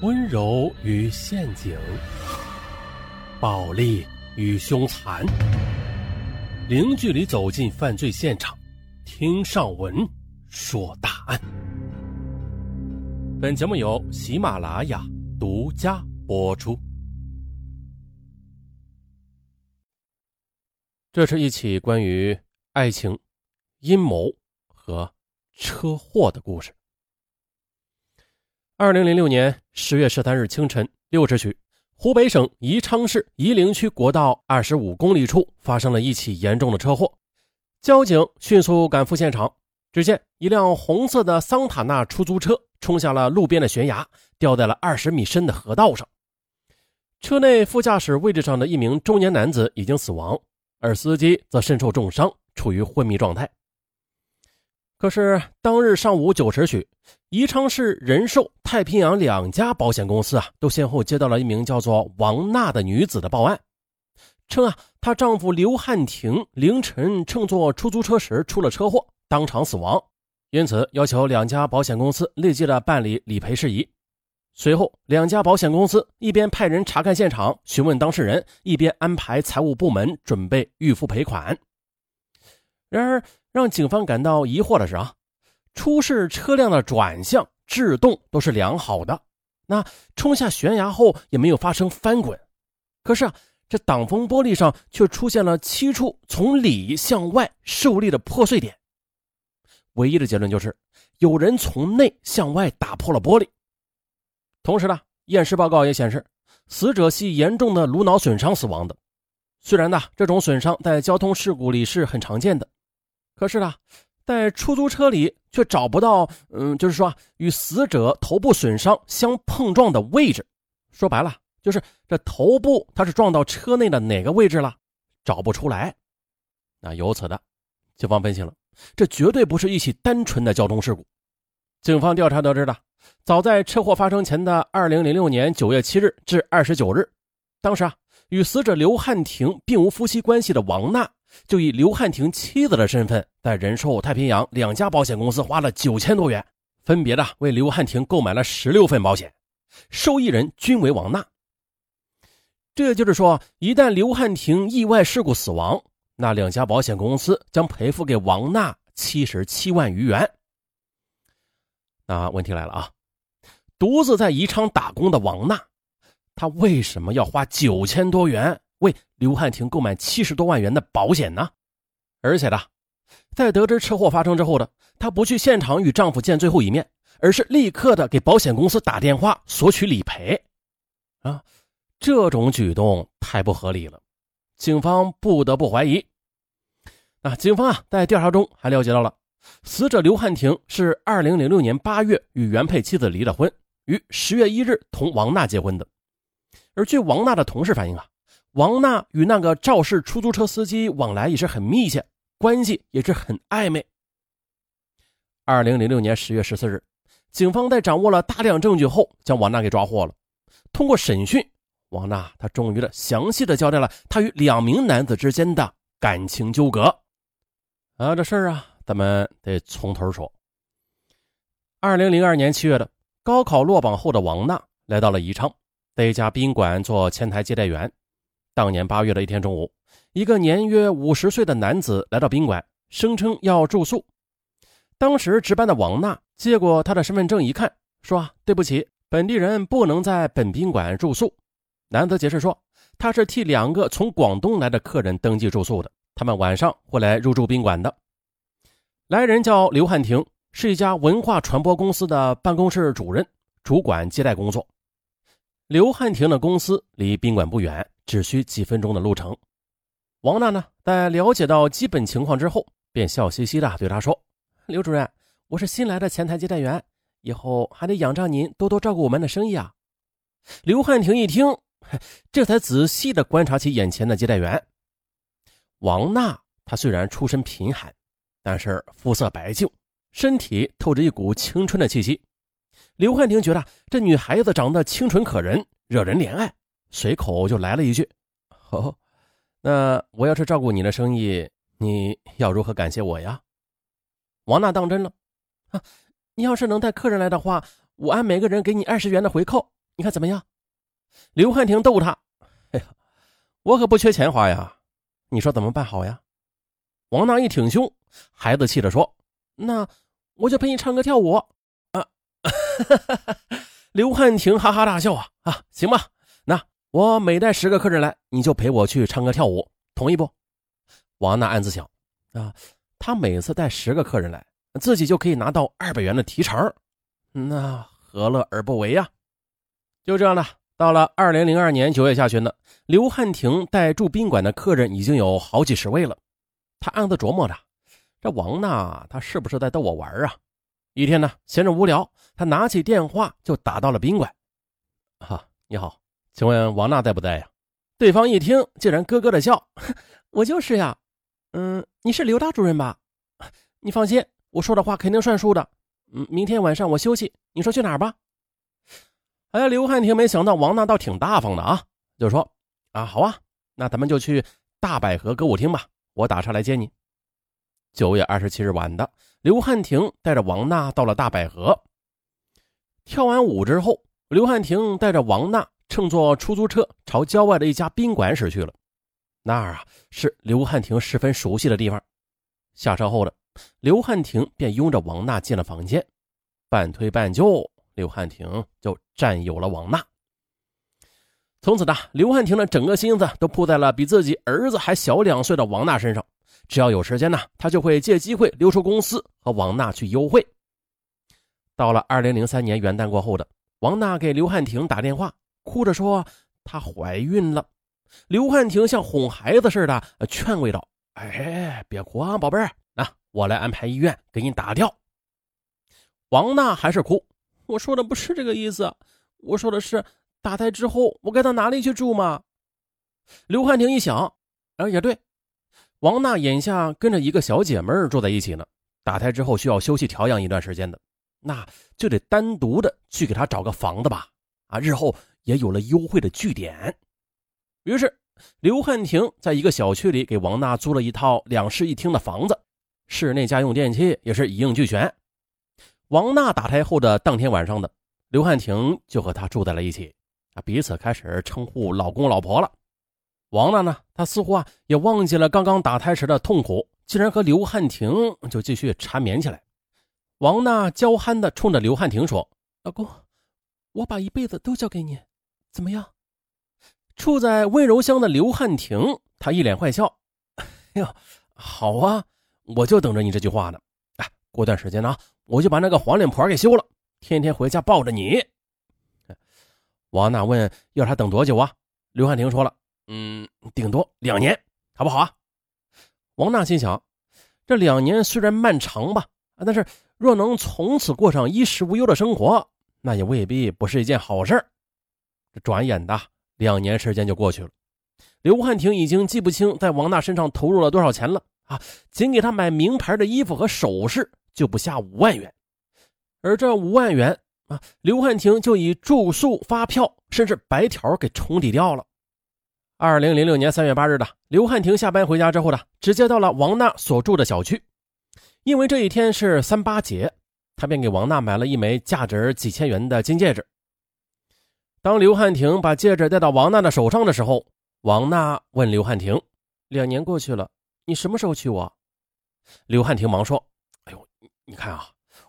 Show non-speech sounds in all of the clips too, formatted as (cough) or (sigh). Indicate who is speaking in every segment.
Speaker 1: 温柔与陷阱，暴力与凶残，零距离走进犯罪现场，听上文说大案。本节目由喜马拉雅独家播出。这是一起关于爱情、阴谋和车祸的故事。二零零六年十月十三日清晨六时许，湖北省宜昌市夷陵区国道二十五公里处发生了一起严重的车祸。交警迅速赶赴现场，只见一辆红色的桑塔纳出租车冲下了路边的悬崖，掉在了二十米深的河道上。车内副驾驶位置上的一名中年男子已经死亡，而司机则身受重伤，处于昏迷状态。可是当日上午九时许，宜昌市人寿、太平洋两家保险公司啊，都先后接到了一名叫做王娜的女子的报案，称啊，她丈夫刘汉廷凌晨乘坐出租车时出了车祸，当场死亡，因此要求两家保险公司立即的办理理赔事宜。随后，两家保险公司一边派人查看现场、询问当事人，一边安排财务部门准备预付赔款。然而，让警方感到疑惑的是啊，出事车辆的转向、制动都是良好的，那冲下悬崖后也没有发生翻滚。可是啊，这挡风玻璃上却出现了七处从里向外受力的破碎点。唯一的结论就是有人从内向外打破了玻璃。同时呢，验尸报告也显示，死者系严重的颅脑损伤死亡的。虽然呢，这种损伤在交通事故里是很常见的。可是呢，在出租车里却找不到，嗯，就是说啊与死者头部损伤相碰撞的位置。说白了，就是这头部它是撞到车内的哪个位置了，找不出来。那由此的，警方分析了，这绝对不是一起单纯的交通事故。警方调查得知的，早在车祸发生前的二零零六年九月七日至二十九日，当时啊，与死者刘汉廷并无夫妻关系的王娜。就以刘汉廷妻子的身份，在人寿、太平洋两家保险公司花了九千多元，分别的为刘汉廷购买了十六份保险，受益人均为王娜。这就是说，一旦刘汉廷意外事故死亡，那两家保险公司将赔付给王娜七十七万余元。那问题来了啊，独自在宜昌打工的王娜，她为什么要花九千多元？为刘汉廷购买七十多万元的保险呢，而且呢，在得知车祸发生之后的她不去现场与丈夫见最后一面，而是立刻的给保险公司打电话索取理赔，啊，这种举动太不合理了，警方不得不怀疑。啊，警方啊在调查中还了解到了，死者刘汉廷是二零零六年八月与原配妻子离了婚，于十月一日同王娜结婚的，而据王娜的同事反映啊。王娜与那个肇事出租车司机往来也是很密切，关系也是很暧昧。二零零六年十月十四日，警方在掌握了大量证据后，将王娜给抓获了。通过审讯，王娜她终于的详细的交代了她与两名男子之间的感情纠葛。啊，这事儿啊，咱们得从头说。二零零二年七月的高考落榜后的王娜来到了宜昌，在一家宾馆做前台接待员。当年八月的一天中午，一个年约五十岁的男子来到宾馆，声称要住宿。当时值班的王娜接过他的身份证一看，说：“对不起，本地人不能在本宾馆住宿。”男子解释说：“他是替两个从广东来的客人登记住宿的，他们晚上会来入住宾馆的。”来人叫刘汉廷，是一家文化传播公司的办公室主任，主管接待工作。刘汉廷的公司离宾馆不远。只需几分钟的路程，王娜呢，在了解到基本情况之后，便笑嘻嘻的对他说：“刘主任，我是新来的前台接待员，以后还得仰仗您多多照顾我们的生意啊。”刘汉廷一听，这才仔细的观察起眼前的接待员王娜。她虽然出身贫寒，但是肤色白净，身体透着一股青春的气息。刘汉廷觉得这女孩子长得清纯可人，惹人怜爱。随口就来了一句：“哦，那我要是照顾你的生意，你要如何感谢我呀？”王娜当真了：“啊，你要是能带客人来的话，我按每个人给你二十元的回扣，你看怎么样？刘汉廷逗他：“哎呀，我可不缺钱花呀，你说怎么办好呀？”王娜一挺胸，孩子气的说：“那我就陪你唱歌跳舞。”啊，(laughs) 刘汉廷哈哈大笑啊啊，行吧，我每带十个客人来，你就陪我去唱歌跳舞，同意不？王娜暗自想啊，他每次带十个客人来，自己就可以拿到二百元的提成，那何乐而不为呀？就这样的，到了二零零二年九月下旬呢，刘汉廷带住宾馆的客人已经有好几十位了。他暗自琢磨着，这王娜她是不是在逗我玩啊？一天呢，闲着无聊，他拿起电话就打到了宾馆。哈，你好，请问王娜在不在呀？对方一听，竟然咯咯的笑：“ (laughs) 我就是呀。嗯，你是刘大主任吧？你放心，我说的话肯定算数的。嗯，明天晚上我休息，你说去哪儿吧？”哎呀，刘汉廷没想到王娜倒挺大方的啊，就说：“啊，好啊，那咱们就去大百合歌舞厅吧。”我打车来接你。九月二十七日晚的，刘汉廷带着王娜到了大百合。跳完舞之后，刘汉廷带着王娜乘坐出租车朝郊外的一家宾馆驶去了。那儿啊，是刘汉廷十分熟悉的地方。下车后的刘汉廷便拥着王娜进了房间，半推半就，刘汉廷就占有了王娜。从此呢，刘汉廷的整个心思都扑在了比自己儿子还小两岁的王娜身上。只要有时间呢，他就会借机会溜出公司和王娜去幽会。到了二零零三年元旦过后的，王娜给刘汉廷打电话，哭着说她怀孕了。刘汉廷像哄孩子似的劝慰道：“哎，别哭啊，宝贝儿，那我来安排医院给你打掉。”王娜还是哭：“我说的不是这个意思，我说的是。”打胎之后，我该到哪里去住吗？刘汉廷一想，啊，也对，王娜眼下跟着一个小姐妹住在一起呢。打胎之后需要休息调养一段时间的，那就得单独的去给她找个房子吧。啊，日后也有了优惠的据点。于是，刘汉廷在一个小区里给王娜租了一套两室一厅的房子，室内家用电器也是一应俱全。王娜打胎后的当天晚上的，刘汉廷就和她住在了一起。啊，彼此开始称呼老公老婆了。王娜呢，她似乎啊也忘记了刚刚打胎时的痛苦，竟然和刘汉廷就继续缠绵起来。王娜娇憨的冲着刘汉廷说：“老公，我把一辈子都交给你，怎么样？”处在温柔乡的刘汉廷，他一脸坏笑：“哎呦，好啊，我就等着你这句话呢。哎，过段时间呢，我就把那个黄脸婆给休了，天天回家抱着你。”王娜问：“要他等多久啊？”刘汉廷说了：“嗯，顶多两年，好不好啊？”王娜心想：“这两年虽然漫长吧，但是若能从此过上衣食无忧的生活，那也未必不是一件好事。”这转眼的两年时间就过去了，刘汉廷已经记不清在王娜身上投入了多少钱了啊！仅给她买名牌的衣服和首饰就不下五万元，而这五万元。啊，刘汉廷就以住宿、发票甚至白条给冲抵掉了。二零零六年三月八日的，刘汉廷下班回家之后呢，直接到了王娜所住的小区，因为这一天是三八节，他便给王娜买了一枚价值几千元的金戒指。当刘汉廷把戒指戴到王娜的手上的时候，王娜问刘汉廷：“两年过去了，你什么时候娶我？”刘汉廷忙说：“哎呦，你看啊，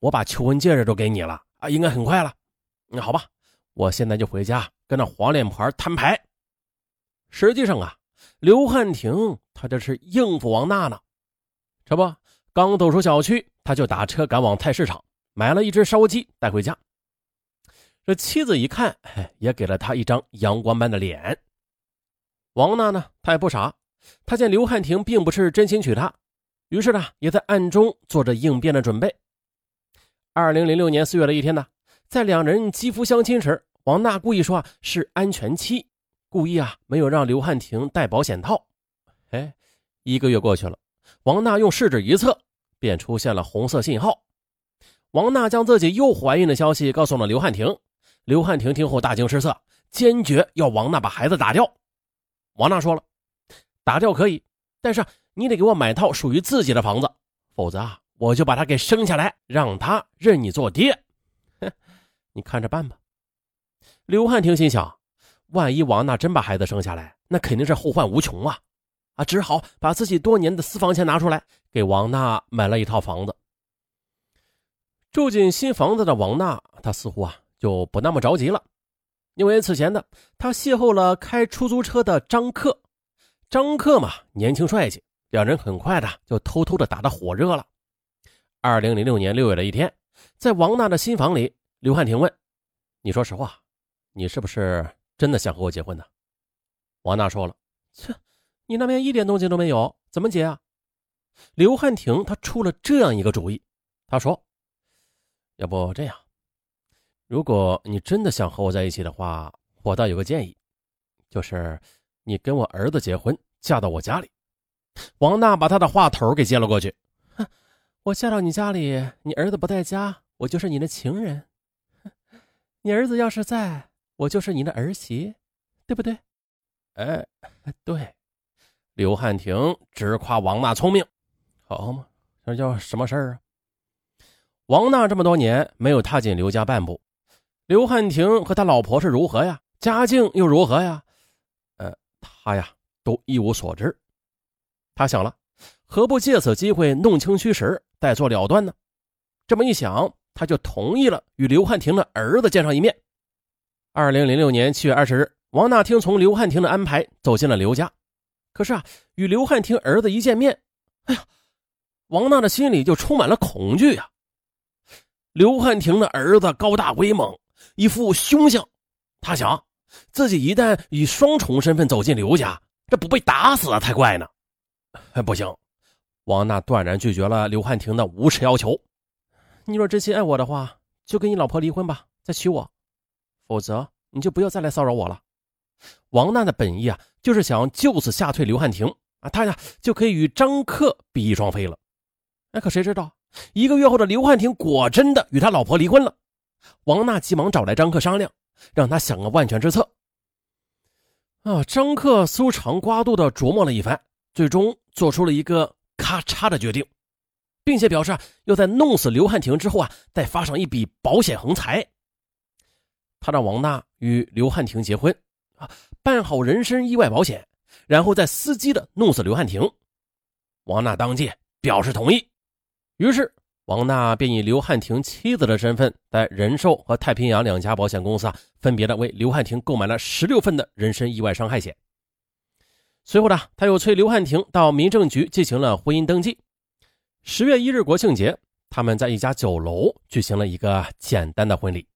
Speaker 1: 我把求婚戒指都给你了。”啊，应该很快了。那好吧，我现在就回家跟那黄脸婆摊牌。实际上啊，刘汉廷他这是应付王娜呢。这不，刚走出小区，他就打车赶往菜市场，买了一只烧鸡带回家。这妻子一看，也给了他一张阳光般的脸。王娜呢，她也不傻，她见刘汉廷并不是真心娶她，于是呢，也在暗中做着应变的准备。二零零六年四月的一天呢，在两人肌肤相亲时，王娜故意说啊是安全期，故意啊没有让刘汉廷戴保险套。哎，一个月过去了，王娜用试纸一测，便出现了红色信号。王娜将自己又怀孕的消息告诉了刘汉廷，刘汉廷听后大惊失色，坚决要王娜把孩子打掉。王娜说了，打掉可以，但是你得给我买套属于自己的房子，否则啊。我就把他给生下来，让他认你做爹，你看着办吧。刘汉廷心想，万一王娜真把孩子生下来，那肯定是后患无穷啊！啊，只好把自己多年的私房钱拿出来，给王娜买了一套房子。住进新房子的王娜，她似乎啊就不那么着急了，因为此前的他邂逅了开出租车的张克，张克嘛年轻帅气，两人很快的就偷偷的打得火热了。二零零六年六月的一天，在王娜的新房里，刘汉廷问：“你说实话。”你是不是真的想和我结婚呢？王娜说了：“切，你那边一点动静都没有，怎么结啊？”刘汉廷他出了这样一个主意，他说：“要不这样，如果你真的想和我在一起的话，我倒有个建议，就是你跟我儿子结婚，嫁到我家里。”王娜把他的话头给接了过去：“哼，我嫁到你家里，你儿子不在家，我就是你的情人。你儿子要是在……”我就是你的儿媳，对不对？哎，对。刘汉廷直夸王娜聪明，好嘛，这叫什么事儿啊？王娜这么多年没有踏进刘家半步，刘汉廷和他老婆是如何呀？家境又如何呀？呃，他呀都一无所知。他想了，何不借此机会弄清虚实，再做了断呢？这么一想，他就同意了与刘汉廷的儿子见上一面。二零零六年七月二十日，王娜听从刘汉廷的安排走进了刘家。可是啊，与刘汉廷儿子一见面，哎呀，王娜的心里就充满了恐惧呀。刘汉廷的儿子高大威猛，一副凶相。他想，自己一旦以双重身份走进刘家，这不被打死了才怪呢。(laughs) 不行，王娜断然拒绝了刘汉庭的无耻要求。你若真心爱我的话，就跟你老婆离婚吧，再娶我。否则，你就不要再来骚扰我了。王娜的本意啊，就是想就此吓退刘汉庭啊，他呀就可以与张克比翼双飞了。哎，可谁知道，一个月后的刘汉庭果真的与他老婆离婚了。王娜急忙找来张克商量，让他想个万全之策。啊，张克搜肠刮肚的琢磨了一番，最终做出了一个咔嚓的决定，并且表示要在弄死刘汉廷之后啊，再发上一笔保险横财。他让王娜与刘汉廷结婚，啊，办好人身意外保险，然后再伺机的弄死刘汉廷。王娜当即表示同意。于是，王娜便以刘汉廷妻子的身份，在人寿和太平洋两家保险公司啊，分别的为刘汉廷购买了十六份的人身意外伤害险。随后呢，他又催刘汉廷到民政局进行了婚姻登记。十月一日国庆节，他们在一家酒楼举行了一个简单的婚礼。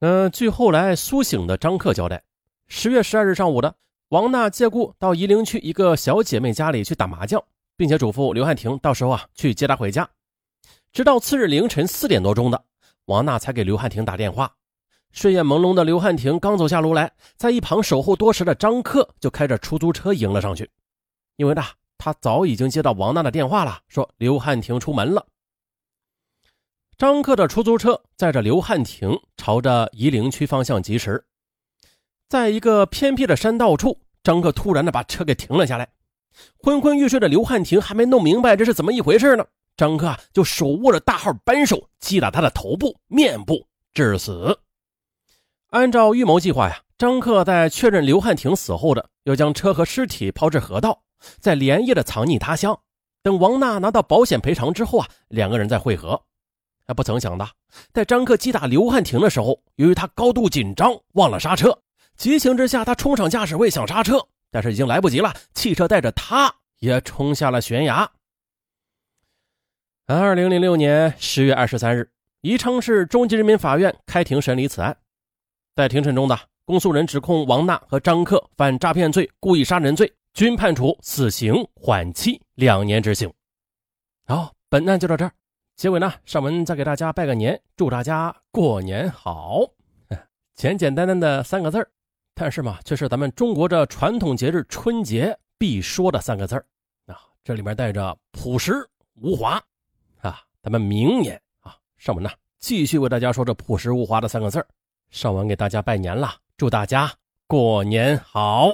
Speaker 1: 嗯，据后来苏醒的张克交代，十月十二日上午的，王娜借故到夷陵区一个小姐妹家里去打麻将，并且嘱咐刘汉廷到时候啊去接她回家。直到次日凌晨四点多钟的，王娜才给刘汉廷打电话。睡眼朦胧的刘汉廷刚走下楼来，在一旁守候多时的张克就开着出租车迎了上去，因为呢，他早已经接到王娜的电话了，说刘汉廷出门了。张克的出租车载着刘汉廷朝着夷陵区方向疾驰，在一个偏僻的山道处，张克突然的把车给停了下来。昏昏欲睡的刘汉廷还没弄明白这是怎么一回事呢，张克啊就手握着大号扳手击打他的头部、面部，致死。按照预谋计划呀，张克在确认刘汉廷死后的，要将车和尸体抛至河道，再连夜的藏匿他乡。等王娜拿到保险赔偿之后啊，两个人再会合。他不曾想的，在张克击打刘汉庭的时候，由于他高度紧张，忘了刹车，急情之下，他冲上驾驶位想刹车，但是已经来不及了，汽车带着他也冲下了悬崖。二零零六年十月二十三日，宜昌市中级人民法院开庭审理此案，在庭审中的公诉人指控王娜和张克犯诈骗罪、故意杀人罪，均判处死刑缓期两年执行。好，本案就到这儿。结尾呢，上文再给大家拜个年，祝大家 (laughs) 过年好。(laughs) 简简单单的三个字但是嘛，这是咱们中国这传统节日春节必说的三个字啊。这里面带着朴实无华啊。咱们明年啊，上文呢继续为大家说这朴实无华的三个字上文给大家拜年了，祝大家过年好。